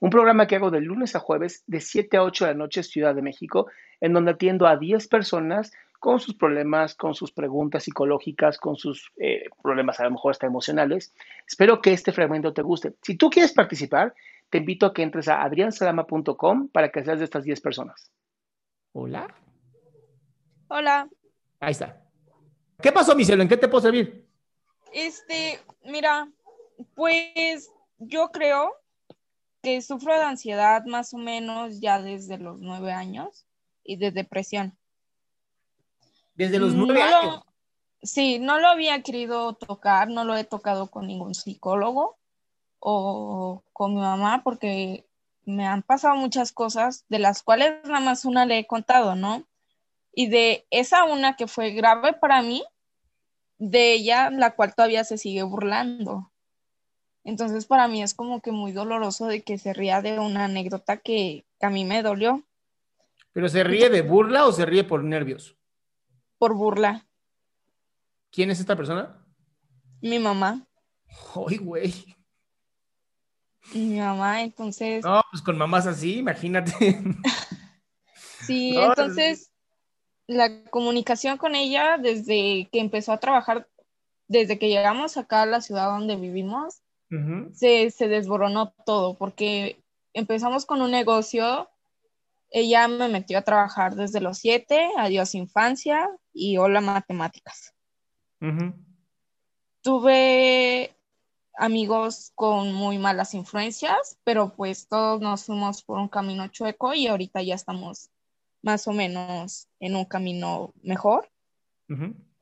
un programa que hago de lunes a jueves de 7 a 8 de la noche Ciudad de México, en donde atiendo a 10 personas con sus problemas, con sus preguntas psicológicas, con sus eh, problemas a lo mejor hasta emocionales. Espero que este fragmento te guste. Si tú quieres participar, te invito a que entres a adriansalama.com para que seas de estas 10 personas. Hola. Hola. Ahí está. ¿Qué pasó, mi cielo? ¿En qué te puedo servir? Este, mira, pues yo creo que sufro de ansiedad más o menos ya desde los nueve años y de depresión. Desde los nueve No lo- años. Sí, no lo había querido tocar, no lo he tocado con ningún psicólogo o con mi mamá porque me han pasado muchas cosas de las cuales nada más una le he contado, ¿no? Y de esa una que fue grave para mí, de ella la cual todavía se sigue burlando. Entonces para mí es como que muy doloroso de que se ría de una anécdota que, que a mí me dolió ¿Pero se ríe de burla o se ríe por nervios? por burla. ¿Quién es esta persona? Mi mamá, Ay, güey. mi mamá, entonces... No, pues con mamás así, imagínate. Sí, No, entonces la comunicación con ella desde que empezó a trabajar, desde que llegamos acá a la ciudad donde vivimos, Se, se desboronó todo porque empezamos con un negocio, ella me metió a trabajar desde los siete, adiós infancia y hola matemáticas. Tuve amigos con muy malas influencias, pero pues todos nos fuimos por un camino chueco y ahorita ya estamos más o menos en un camino mejor.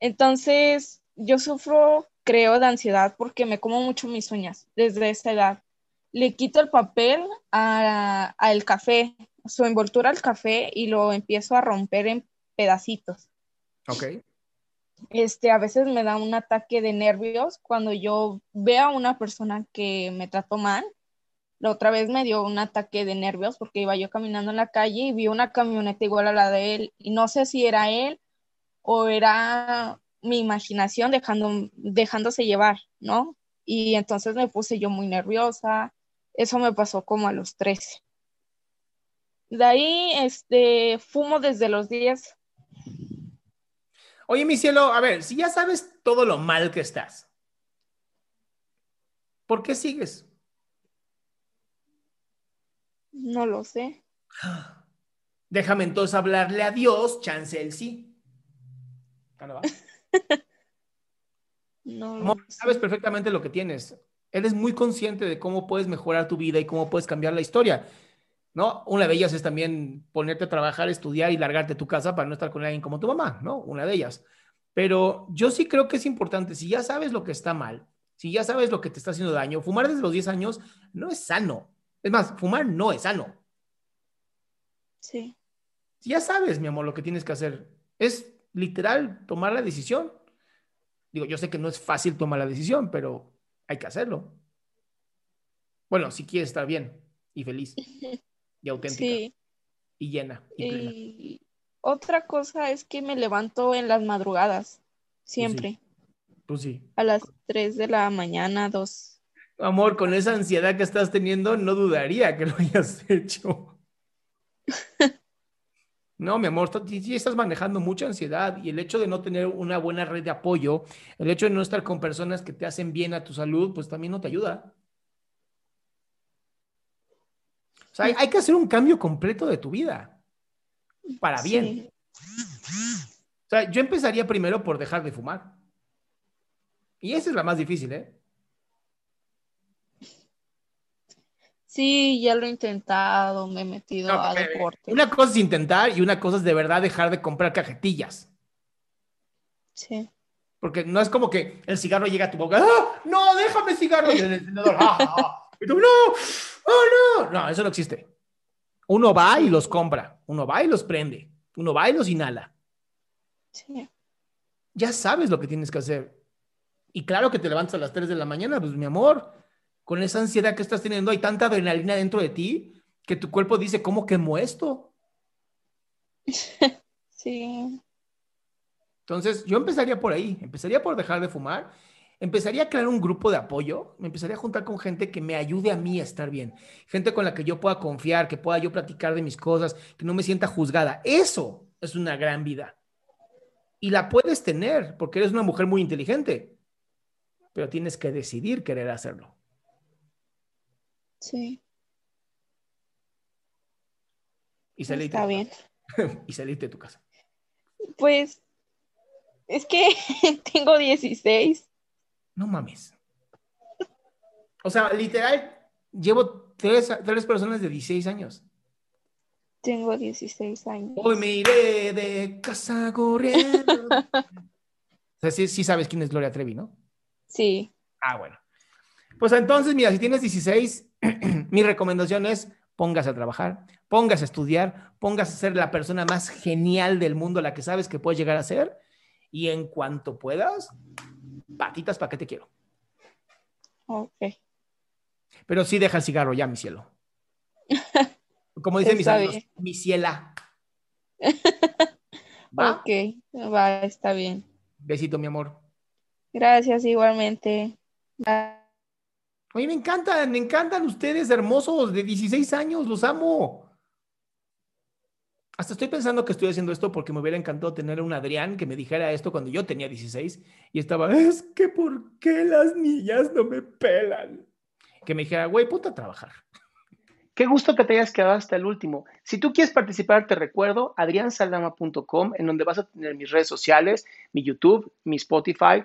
Entonces, yo sufro, creo, de ansiedad porque me como mucho mis uñas desde esa edad. Le quito el papel a- al café, su envoltura al café y lo empiezo a romper en pedacitos. Ok. Este, a veces me da un ataque de nervios cuando yo veo a una persona que me trató mal. La otra vez me dio un ataque de nervios porque iba yo caminando en la calle y vi una camioneta igual a la de él y no sé si era él o era mi imaginación dejando, dejándose llevar, ¿no? Y entonces me puse yo muy nerviosa. Eso me pasó como a los 13. De ahí, este, fumo desde los 10. Oye, mi cielo, a ver, si ya sabes todo lo mal que estás, ¿por qué sigues? No lo sé. Déjame entonces hablarle a Dios, chance él sí. ¿Cómo va? No sabes perfectamente lo que tienes. Eres muy consciente de cómo puedes mejorar tu vida y cómo puedes cambiar la historia. ¿No? Una de ellas es también ponerte a trabajar, estudiar y largarte de tu casa para no estar con alguien como tu mamá, ¿no? Una de ellas. Pero yo sí creo que es importante, si ya sabes lo que está mal, si ya sabes lo que te está haciendo daño, fumar desde los 10 años no es sano. Es más, fumar no es sano. Sí. Si ya sabes, mi amor, lo que tienes que hacer, es literal tomar la decisión. Digo, yo sé que no es fácil tomar la decisión, pero hay que hacerlo. Bueno, si quieres estar bien y feliz y auténtica Sí. y llena y plena. Otra cosa es que me levanto en las madrugadas. Siempre. Pues sí. A las 3 de la mañana, 2. Amor, con esa ansiedad que estás teniendo, no dudaría que lo hayas hecho. No, mi amor, sí estás manejando mucha ansiedad y el hecho de no tener una buena red de apoyo, el hecho de no estar con personas que te hacen bien a tu salud, pues también no te ayuda. O sea, hay, que hacer un cambio completo de tu vida para bien. O sea, yo empezaría primero por dejar de fumar. Y esa es la más difícil, ¿eh? Sí, ya lo he intentado, me he metido a deporte. Una cosa es intentar y una cosa es de verdad dejar de comprar cajetillas. Sí. Porque no es como que el cigarro llega a tu boca, ¡Ah! no, déjame cigarro, y el encendedor, ¡Ah, ah! y tú, no, oh, no, no, eso no existe. Uno va y los compra, uno va y los prende, uno va y los inhala. Sí. Ya sabes lo que tienes que hacer. Y claro que te levantas a las 3 de la mañana, pues mi amor, con esa ansiedad que estás teniendo, hay tanta adrenalina dentro de ti que tu cuerpo dice, ¿cómo quemo esto? Sí. Entonces, yo empezaría por ahí, empezaría por dejar de fumar, empezaría a crear un grupo de apoyo, me empezaría a juntar con gente que me ayude a mí a estar bien, gente con la que yo pueda confiar, que pueda yo platicar de mis cosas, que no me sienta juzgada. Eso es una gran vida. Y la puedes tener porque eres una mujer muy inteligente, pero tienes que decidir querer hacerlo. Sí. Y saliste. Está bien. y saliste de tu casa. Pues es que tengo 16. No mames. O sea, literal, llevo tres, tres personas de 16 años. Tengo 16 años. Hoy me iré de casa corriendo. o sea, sí, sí sabes quién es Gloria Trevi, ¿no? Sí. Ah, bueno. Pues entonces, mira, si tienes 16, mi recomendación es póngase a trabajar, póngase a estudiar, póngase a ser la persona más genial del mundo, la que sabes que puedes llegar a ser, y en cuanto puedas, patitas para que te quiero. Ok. Pero sí deja el cigarro ya, mi cielo. Como dicen mis amigos, mi ciela. ¿Va? Ok, va, está bien. Besito, mi amor. Gracias, igualmente. Bye. Oye, me encantan, me encantan ustedes hermosos de 16 años, los amo. Hasta estoy pensando que estoy haciendo esto porque me hubiera encantado tener un Adrián que me dijera esto cuando yo tenía 16 y estaba, es que ¿por qué las niñas no me pelan? Que me dijera, güey, puta a trabajar. Qué gusto que te hayas quedado hasta el último. Si tú quieres participar, te recuerdo adriansaldama.com, en donde vas a tener mis redes sociales, mi YouTube, mi Spotify,